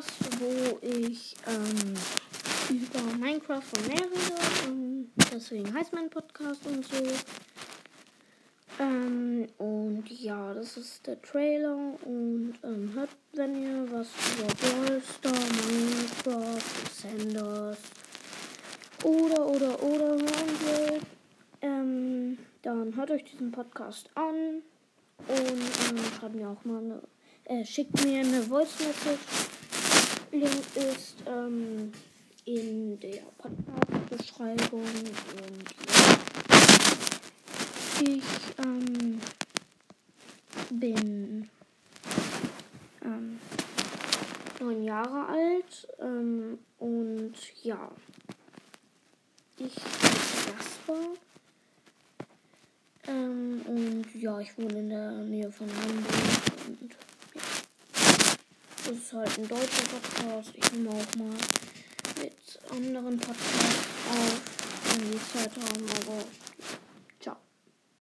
Podcast, wo ich ähm, über Minecraft und mehr rede. Und deswegen heißt mein Podcast und so. Ähm, und ja, das ist der Trailer. Und ähm, hört, wenn ihr was über Brawl Star, Minecraft, Sanders oder oder oder hören wollt, ähm, dann hört euch diesen Podcast an und ähm, schreibt mir auch mal eine, äh, schickt mir eine Voice Message. Link ist ähm, in der Podcast-Beschreibung und ja. Ich ähm, bin ähm, neun Jahre alt ähm, und ja, ich bin Jasper. Ähm, und ja, ich wohne in der Nähe von Hamburg. Das ist halt ein deutscher Podcast. Ich nehme auch mal mit anderen Podcasts auf, wenn die Zeit haben, aber